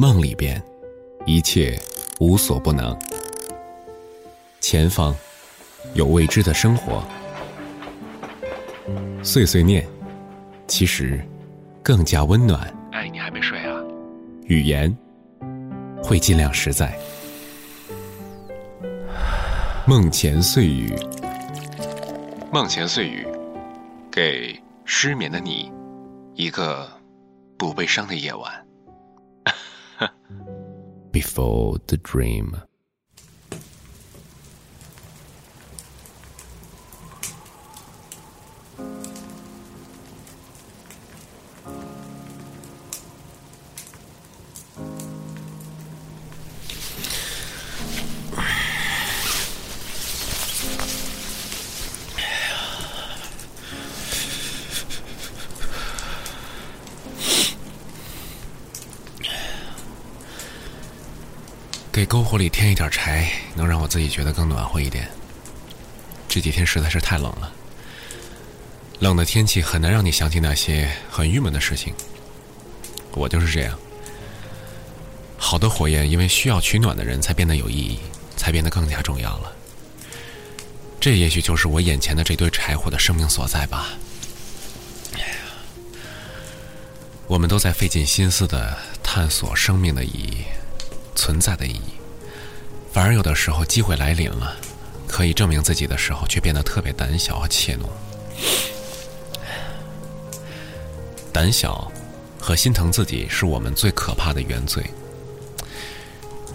梦里边，一切无所不能。前方有未知的生活，碎碎念，其实更加温暖。哎，你还没睡啊？语言会尽量实在。梦前碎语，梦前碎语，给失眠的你一个不悲伤的夜晚。Before the dream。给篝火里添一点柴，能让我自己觉得更暖和一点。这几天实在是太冷了，冷的天气很难让你想起那些很郁闷的事情。我就是这样，好的火焰因为需要取暖的人才变得有意义，才变得更加重要了。这也许就是我眼前的这堆柴火的生命所在吧。哎呀，我们都在费尽心思的探索生命的意义。存在的意义，反而有的时候机会来临了，可以证明自己的时候，却变得特别胆小和怯懦。胆小和心疼自己是我们最可怕的原罪。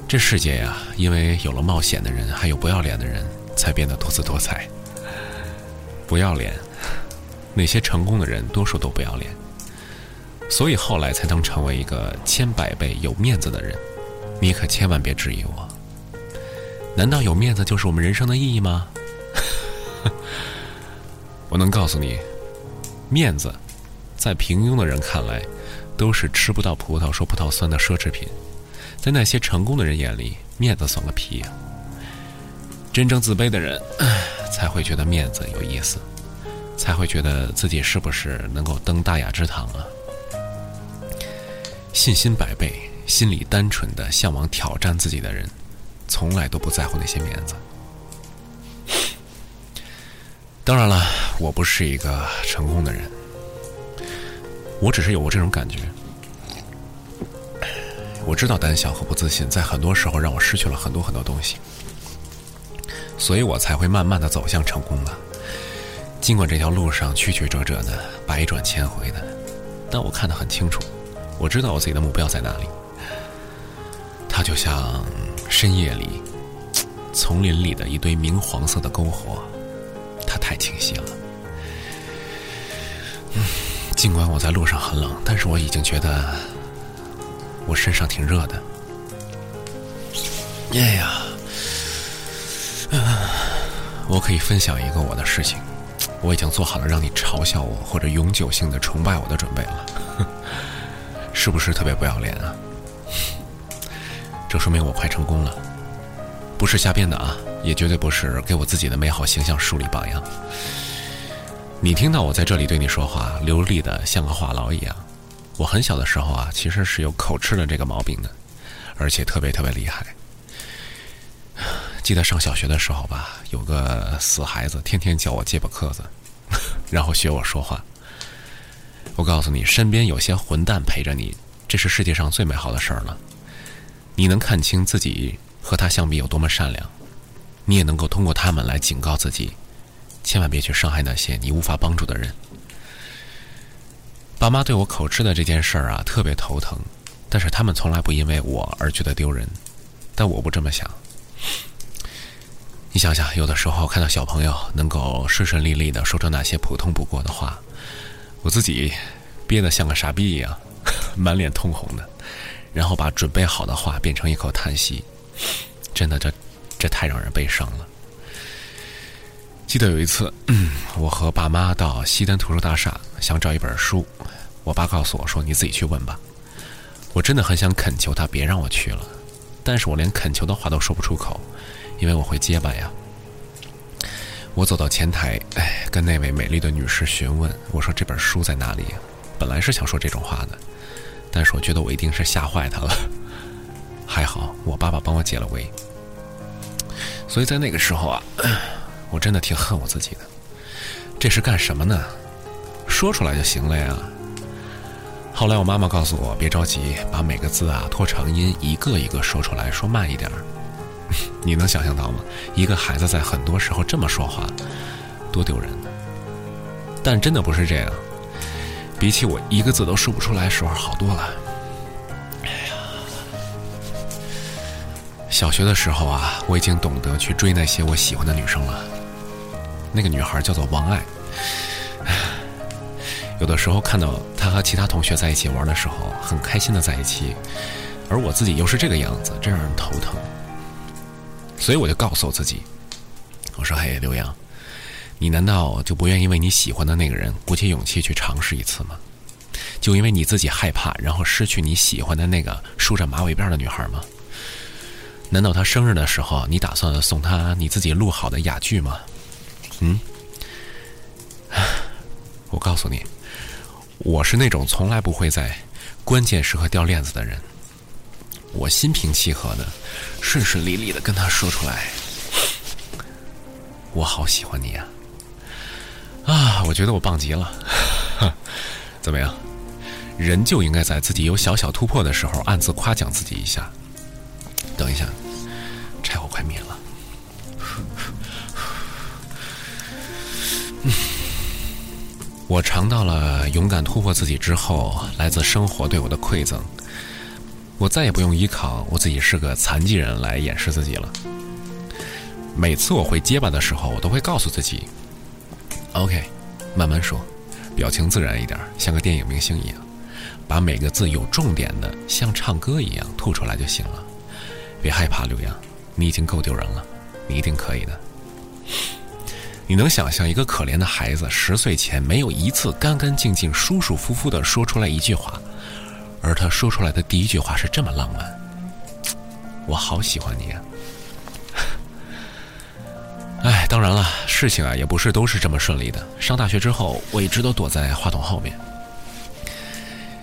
这世界呀，因为有了冒险的人，还有不要脸的人，才变得多姿多彩。不要脸，那些成功的人多数都不要脸，所以后来才能成为一个千百倍有面子的人。你可千万别质疑我。难道有面子就是我们人生的意义吗？我能告诉你，面子，在平庸的人看来，都是吃不到葡萄说葡萄酸的奢侈品；在那些成功的人眼里，面子算个屁呀！真正自卑的人，才会觉得面子有意思，才会觉得自己是不是能够登大雅之堂啊？信心百倍。心里单纯的向往挑战自己的人，从来都不在乎那些面子。当然了，我不是一个成功的人，我只是有过这种感觉。我知道胆小和不自信在很多时候让我失去了很多很多东西，所以我才会慢慢的走向成功了。尽管这条路上曲曲折折的，百转千回的，但我看得很清楚，我知道我自己的目标在哪里。它就像深夜里丛林里的一堆明黄色的篝火，它太清晰了。尽管我在路上很冷，但是我已经觉得我身上挺热的。哎呀，啊，我可以分享一个我的事情，我已经做好了让你嘲笑我或者永久性的崇拜我的准备了，是不是特别不要脸啊？这说明我快成功了，不是瞎编的啊，也绝对不是给我自己的美好形象树立榜样。你听到我在这里对你说话，流利的像个话痨一样。我很小的时候啊，其实是有口吃的这个毛病的，而且特别特别厉害。记得上小学的时候吧，有个死孩子天天叫我结巴克子，然后学我说话。我告诉你，身边有些混蛋陪着你，这是世界上最美好的事儿了。你能看清自己和他相比有多么善良，你也能够通过他们来警告自己，千万别去伤害那些你无法帮助的人。爸妈对我口吃的这件事儿啊，特别头疼，但是他们从来不因为我而觉得丢人，但我不这么想。你想想，有的时候看到小朋友能够顺顺利利的说出那些普通不过的话，我自己憋得像个傻逼一样，满脸通红的。然后把准备好的话变成一口叹息，真的，这这太让人悲伤了。记得有一次，我和爸妈到西单图书大厦，想找一本书，我爸告诉我说：“你自己去问吧。”我真的很想恳求他别让我去了，但是我连恳求的话都说不出口，因为我会结巴呀。我走到前台，哎，跟那位美丽的女士询问，我说：“这本书在哪里？”本来是想说这种话的。但是我觉得我一定是吓坏他了，还好我爸爸帮我解了围。所以在那个时候啊，我真的挺恨我自己的。这是干什么呢？说出来就行了呀。后来我妈妈告诉我，别着急，把每个字啊拖长音，一个一个说出来，说慢一点儿。你能想象到吗？一个孩子在很多时候这么说话，多丢人。但真的不是这样，比起我一个字都说不出来时候好多了。哎呀，小学的时候啊，我已经懂得去追那些我喜欢的女生了。那个女孩叫做王爱。有的时候看到她和其他同学在一起玩的时候，很开心的在一起，而我自己又是这个样子，真让人头疼。所以我就告诉我自己，我说：“嘿，刘洋，你难道就不愿意为你喜欢的那个人鼓起勇气去尝试一次吗？就因为你自己害怕，然后失去你喜欢的那个梳着马尾辫的女孩吗？难道她生日的时候，你打算送她你自己录好的哑剧吗？嗯？我告诉你。”我是那种从来不会在关键时刻掉链子的人。我心平气和的、顺顺利利的跟他说出来：“我好喜欢你呀！”，啊我觉得我棒极了。怎么样？人就应该在自己有小小突破的时候，暗自夸奖自己一下。等一下，柴火快灭了。我尝到了勇敢突破自己之后来自生活对我的馈赠，我再也不用依靠我自己是个残疾人来掩饰自己了。每次我会结巴的时候，我都会告诉自己：“OK，慢慢说，表情自然一点，像个电影明星一样，把每个字有重点的像唱歌一样吐出来就行了。别害怕，刘洋，你已经够丢人了，你一定可以的。”你能想象一个可怜的孩子十岁前没有一次干干净净、舒舒服服的说出来一句话，而他说出来的第一句话是这么浪漫？我好喜欢你啊！当然了，事情啊也不是都是这么顺利的。上大学之后，我一直都躲在话筒后面，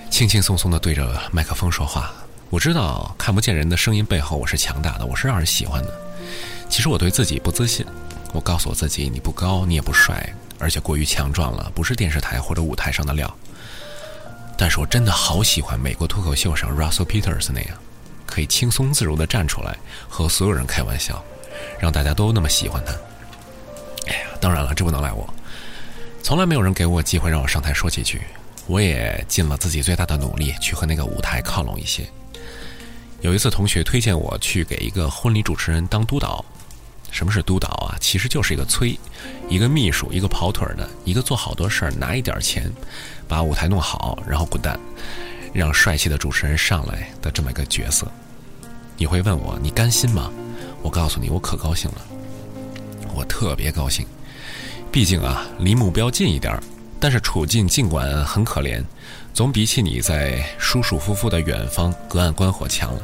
轻轻松松的对着麦克风说话。我知道看不见人的声音背后，我是强大的，我是让人喜欢的。其实我对自己不自信。我告诉我自己，你不高，你也不帅，而且过于强壮了，不是电视台或者舞台上的料。但是我真的好喜欢美国脱口秀上 Russell Peters 那样，可以轻松自如地站出来和所有人开玩笑，让大家都那么喜欢他。当然了，这不能赖我，从来没有人给我机会让我上台说几句，我也尽了自己最大的努力去和那个舞台靠拢一些。有一次，同学推荐我去给一个婚礼主持人当督导。什么是督导啊？其实就是一个催，一个秘书，一个跑腿的，一个做好多事儿拿一点儿钱，把舞台弄好，然后滚蛋，让帅气的主持人上来的这么一个角色。你会问我，你甘心吗？我告诉你，我可高兴了，我特别高兴。毕竟啊，离目标近一点儿，但是处境尽管很可怜，总比起你在舒舒服服的远方隔岸观火强了。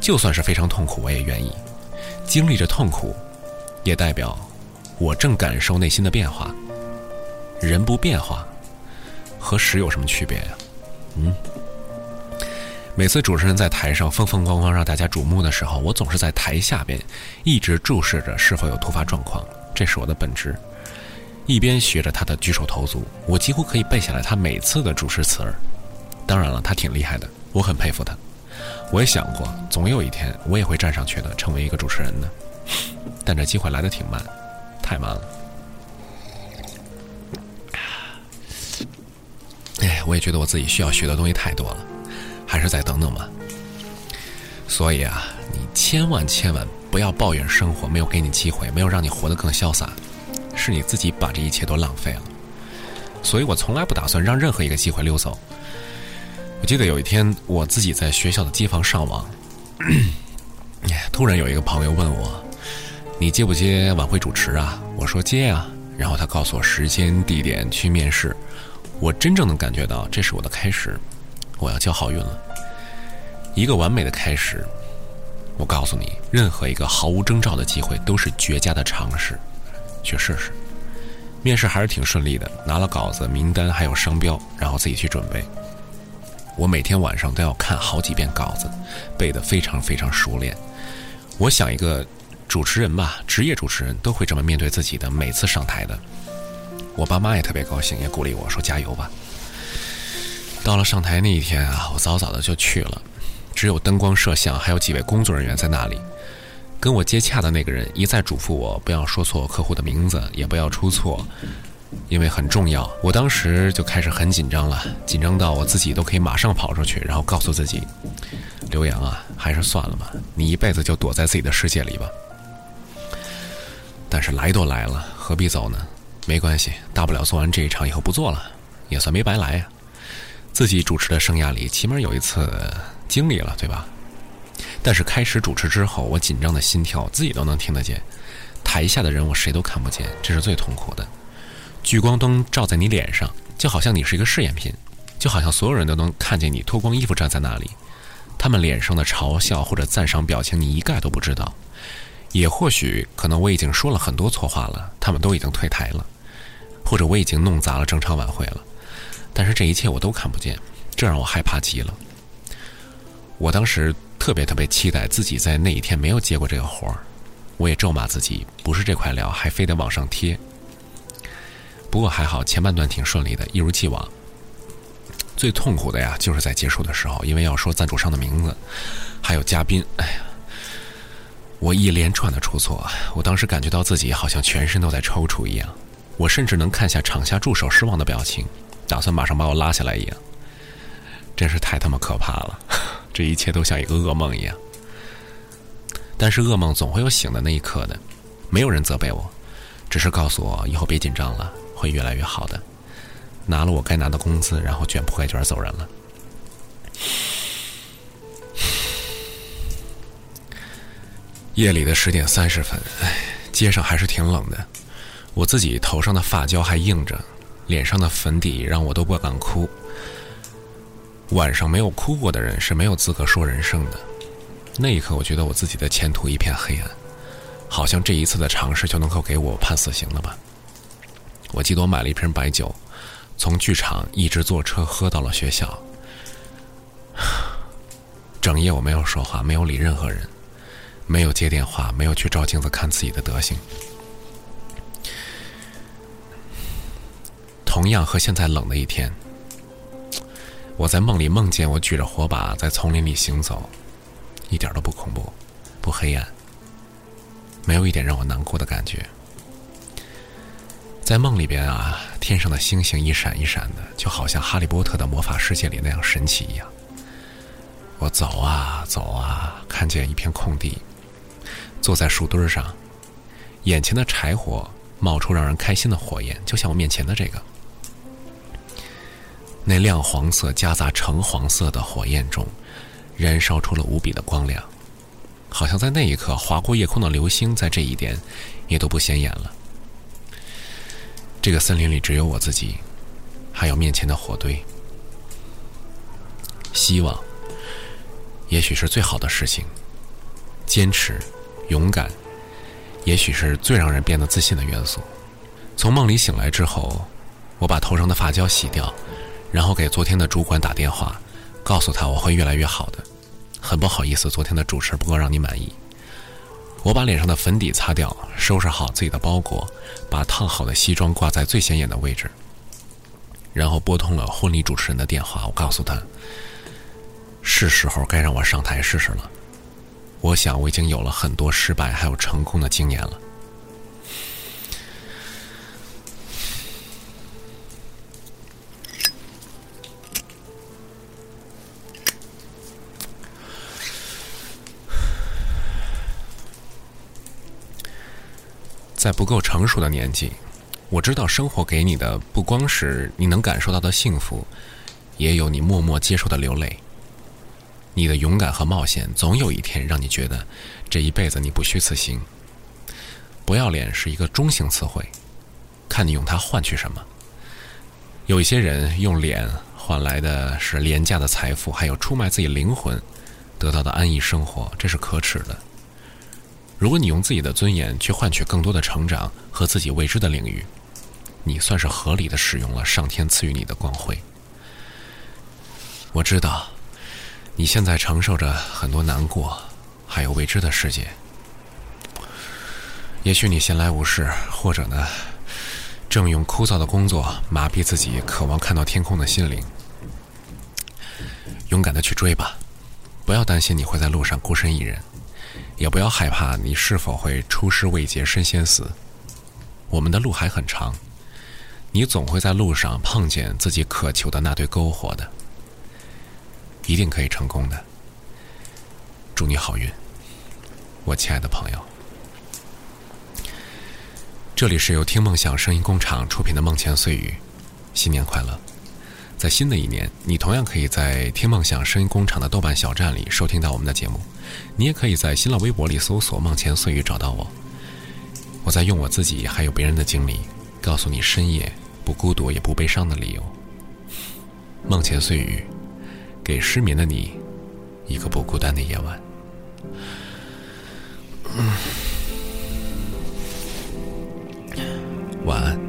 就算是非常痛苦，我也愿意。经历着痛苦，也代表我正感受内心的变化。人不变化，和屎有什么区别呀？嗯。每次主持人在台上风风光光让大家瞩目的时候，我总是在台下边一直注视着是否有突发状况，这是我的本职。一边学着他的举手投足，我几乎可以背下来他每次的主持词儿。当然了，他挺厉害的，我很佩服他。我也想过，总有一天我也会站上去的，成为一个主持人的。但这机会来的挺慢，太慢了。哎，我也觉得我自己需要学的东西太多了，还是再等等吧。所以啊，你千万千万不要抱怨生活没有给你机会，没有让你活得更潇洒，是你自己把这一切都浪费了。所以我从来不打算让任何一个机会溜走。我记得有一天，我自己在学校的机房上网，突然有一个朋友问我：“你接不接晚会主持啊？”我说：“接啊。”然后他告诉我时间、地点去面试。我真正能感觉到，这是我的开始，我要交好运了，一个完美的开始。我告诉你，任何一个毫无征兆的机会都是绝佳的尝试，去试试。面试还是挺顺利的，拿了稿子、名单还有商标，然后自己去准备。我每天晚上都要看好几遍稿子，背得非常非常熟练。我想一个主持人吧，职业主持人都会这么面对自己的每次上台的。我爸妈也特别高兴，也鼓励我说：“加油吧。”到了上台那一天啊，我早早的就去了，只有灯光摄像还有几位工作人员在那里。跟我接洽的那个人一再嘱咐我不要说错客户的名字，也不要出错，因为很重要。我当时就开始很紧张了，紧张到我自己都可以马上跑出去，然后告诉自己：“刘洋啊，还是算了吧，你一辈子就躲在自己的世界里吧。”但是来都来了，何必走呢？没关系，大不了做完这一场以后不做了，也算没白来呀。自己主持的生涯里，起码有一次经历了，对吧？但是开始主持之后，我紧张的心跳自己都能听得见，台下的人我谁都看不见，这是最痛苦的。聚光灯照在你脸上，就好像你是一个试验品，就好像所有人都能看见你脱光衣服站在那里，他们脸上的嘲笑或者赞赏表情你一概都不知道。也或许可能我已经说了很多错话了，他们都已经退台了，或者我已经弄砸了整场晚会了，但是这一切我都看不见，这让我害怕极了。我当时。特别特别期待自己在那一天没有接过这个活儿，我也咒骂自己不是这块料还非得往上贴。不过还好前半段挺顺利的，一如既往。最痛苦的呀，就是在结束的时候，因为要说赞助商的名字，还有嘉宾，哎呀，我一连串的出错，我当时感觉到自己好像全身都在抽搐一样，我甚至能看下场下助手失望的表情，打算马上把我拉下来一样，真是太他妈可怕了。这一切都像一个噩梦一样，但是噩梦总会有醒的那一刻的。没有人责备我，只是告诉我以后别紧张了，会越来越好的。拿了我该拿的工资，然后卷铺盖卷走人了。夜里的十点三十分，哎，街上还是挺冷的。我自己头上的发胶还硬着，脸上的粉底让我都不敢哭。晚上没有哭过的人是没有资格说人生的。那一刻，我觉得我自己的前途一片黑暗，好像这一次的尝试就能够给我判死刑了吧。我记得我买了一瓶白酒，从剧场一直坐车喝到了学校。整夜我没有说话，没有理任何人，没有接电话，没有去照镜子看自己的德行。同样和现在冷的一天。我在梦里梦见我举着火把在丛林里行走，一点都不恐怖，不黑暗，没有一点让我难过的感觉。在梦里边啊，天上的星星一闪一闪的，就好像哈利波特的魔法世界里那样神奇一样。我走啊走啊，看见一片空地，坐在树墩上，眼前的柴火冒出让人开心的火焰，就像我面前的这个。那亮黄色夹杂橙黄色的火焰中，燃烧出了无比的光亮，好像在那一刻划过夜空的流星，在这一点也都不显眼了。这个森林里只有我自己，还有面前的火堆。希望，也许是最好的事情；坚持、勇敢，也许是最让人变得自信的元素。从梦里醒来之后，我把头上的发胶洗掉。然后给昨天的主管打电话，告诉他我会越来越好的。很不好意思，昨天的主持不够让你满意。我把脸上的粉底擦掉，收拾好自己的包裹，把烫好的西装挂在最显眼的位置。然后拨通了婚礼主持人的电话，我告诉他，是时候该让我上台试试了。我想我已经有了很多失败还有成功的经验了。在不够成熟的年纪，我知道生活给你的不光是你能感受到的幸福，也有你默默接受的流泪。你的勇敢和冒险，总有一天让你觉得这一辈子你不虚此行。不要脸是一个中性词汇，看你用它换取什么。有一些人用脸换来的是廉价的财富，还有出卖自己灵魂得到的安逸生活，这是可耻的。如果你用自己的尊严去换取更多的成长和自己未知的领域，你算是合理的使用了上天赐予你的光辉。我知道，你现在承受着很多难过，还有未知的世界。也许你闲来无事，或者呢，正用枯燥的工作麻痹自己渴望看到天空的心灵。勇敢的去追吧，不要担心你会在路上孤身一人，也不要害怕你是否会出师未捷身先死。我们的路还很长，你总会在路上碰见自己渴求的那堆篝火的。一定可以成功的，祝你好运，我亲爱的朋友。这里是由听梦想声音工厂出品的《梦前碎语》，新年快乐！在新的一年，你同样可以在听梦想声音工厂的豆瓣小站里收听到我们的节目，你也可以在新浪微博里搜索“梦前碎语”找到我。我在用我自己还有别人的经历，告诉你深夜不孤独也不悲伤的理由。梦前碎语。给失眠的你一个不孤单的夜晚。晚安。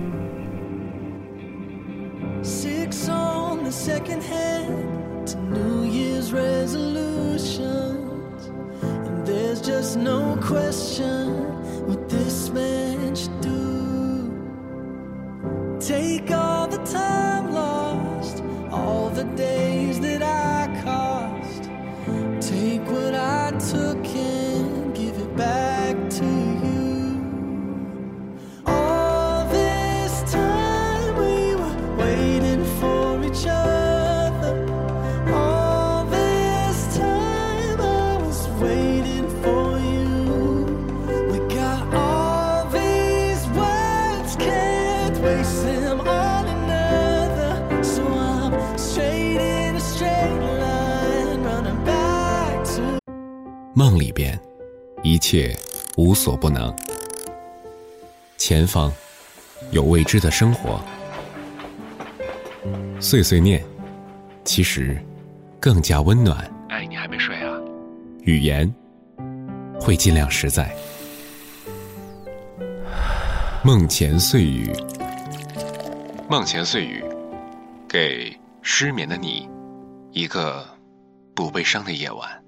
Second hand to New Year's resolutions, and there's just no question 梦里边，一切无所不能。前方有未知的生活，碎碎念，其实更加温暖。哎，你还没睡啊？语言会尽量实在。梦前碎语，梦前碎语，给失眠的你一个不悲伤的夜晚。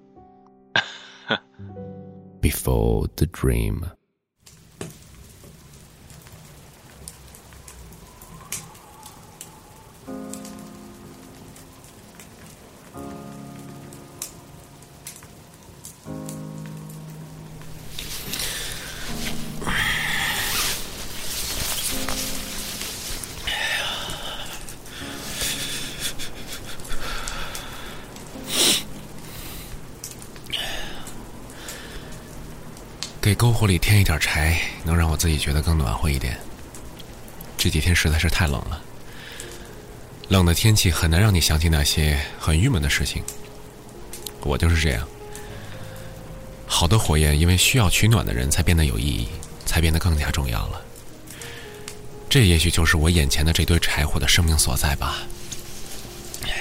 Before the dream. 给篝火里添一点柴，能让我自己觉得更暖和一点。这几天实在是太冷了，冷的天气很难让你想起那些很郁闷的事情。我就是这样。好的火焰，因为需要取暖的人才变得有意义，才变得更加重要了。这也许就是我眼前的这堆柴火的生命所在吧。哎呀，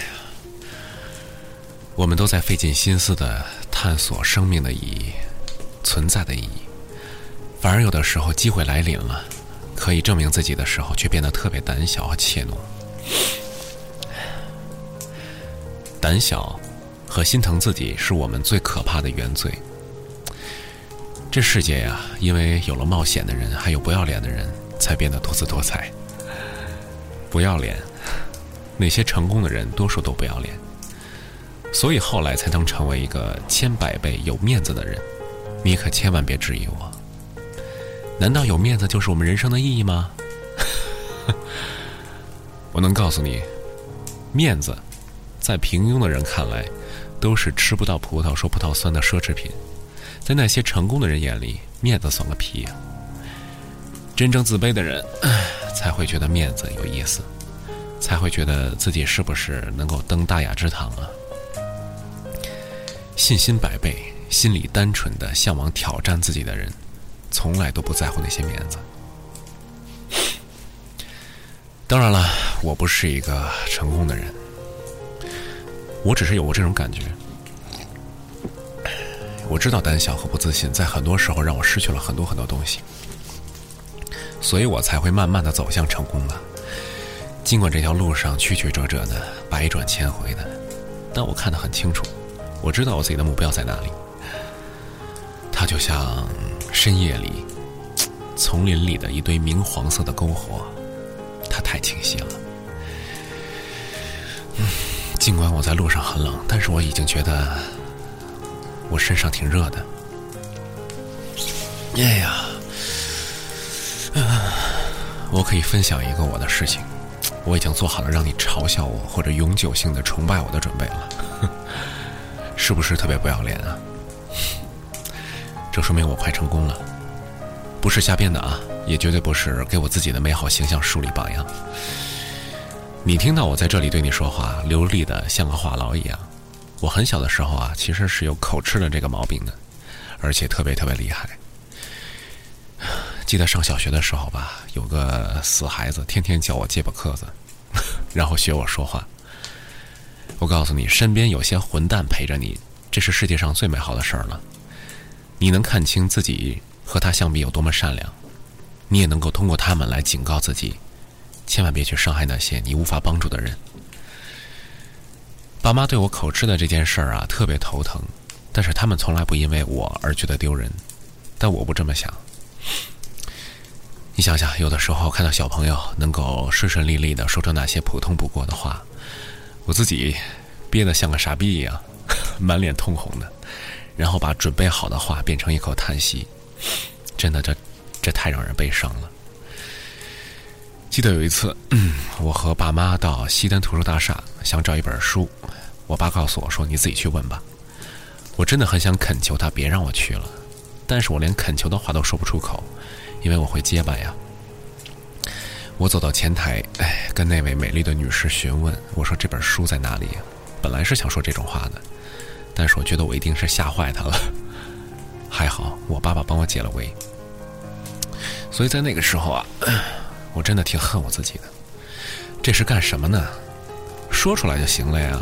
我们都在费尽心思的探索生命的意义。存在的意义，反而有的时候机会来临了，可以证明自己的时候，却变得特别胆小和怯懦。胆小和心疼自己是我们最可怕的原罪。这世界呀，因为有了冒险的人，还有不要脸的人，才变得多姿多彩。不要脸，那些成功的人多数都不要脸，所以后来才能成为一个千百倍有面子的人。你可千万别质疑我。难道有面子就是我们人生的意义吗？我能告诉你，面子，在平庸的人看来，都是吃不到葡萄说葡萄酸的奢侈品；在那些成功的人眼里，面子算个屁呀！真正自卑的人，才会觉得面子有意思，才会觉得自己是不是能够登大雅之堂啊？信心百倍。心里单纯的向往挑战自己的人，从来都不在乎那些面子。当然了，我不是一个成功的人，我只是有过这种感觉。我知道胆小和不自信在很多时候让我失去了很多很多东西，所以我才会慢慢的走向成功的。尽管这条路上曲曲折折的，百转千回的，但我看得很清楚，我知道我自己的目标在哪里。就像深夜里丛林里的一堆明黄色的篝火，它太清晰了。尽管我在路上很冷，但是我已经觉得我身上挺热的。哎呀，我可以分享一个我的事情。我已经做好了让你嘲笑我或者永久性的崇拜我的准备了，是不是特别不要脸啊？这说明我快成功了，不是瞎编的啊，也绝对不是给我自己的美好形象树立榜样。你听到我在这里对你说话，流利的像个话痨一样。我很小的时候啊，其实是有口吃的这个毛病的，而且特别特别厉害。记得上小学的时候吧，有个死孩子天天叫我借把课子，然后学我说话。我告诉你，身边有些混蛋陪着你，这是世界上最美好的事儿了。你能看清自己和他相比有多么善良，你也能够通过他们来警告自己，千万别去伤害那些你无法帮助的人。爸妈对我口吃的这件事儿啊，特别头疼，但是他们从来不因为我而觉得丢人，但我不这么想。你想想，有的时候看到小朋友能够顺顺利利的说出那些普通不过的话，我自己憋得像个傻逼一样，满脸通红的，然后把准备好的话变成一口叹息，真的，这这太让人悲伤了。记得有一次，我和爸妈到西单图书大厦想找一本书，我爸告诉我说：“你自己去问吧。”我真的很想恳求他别让我去了，但是我连恳求的话都说不出口。因为我会结巴呀，我走到前台，哎，跟那位美丽的女士询问，我说这本书在哪里？本来是想说这种话的，但是我觉得我一定是吓坏他了。还好我爸爸帮我解了围。所以在那个时候啊，我真的挺恨我自己的。这是干什么呢？说出来就行了呀。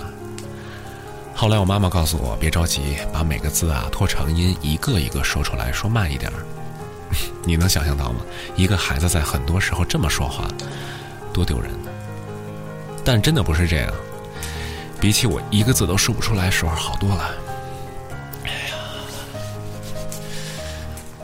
后来我妈妈告诉我，别着急，把每个字啊拖长音，一个一个说出来，说慢一点。你能想象到吗？一个孩子在很多时候这么说话，多丢人。但真的不是这样，比起我一个字都说不出来时候好多了。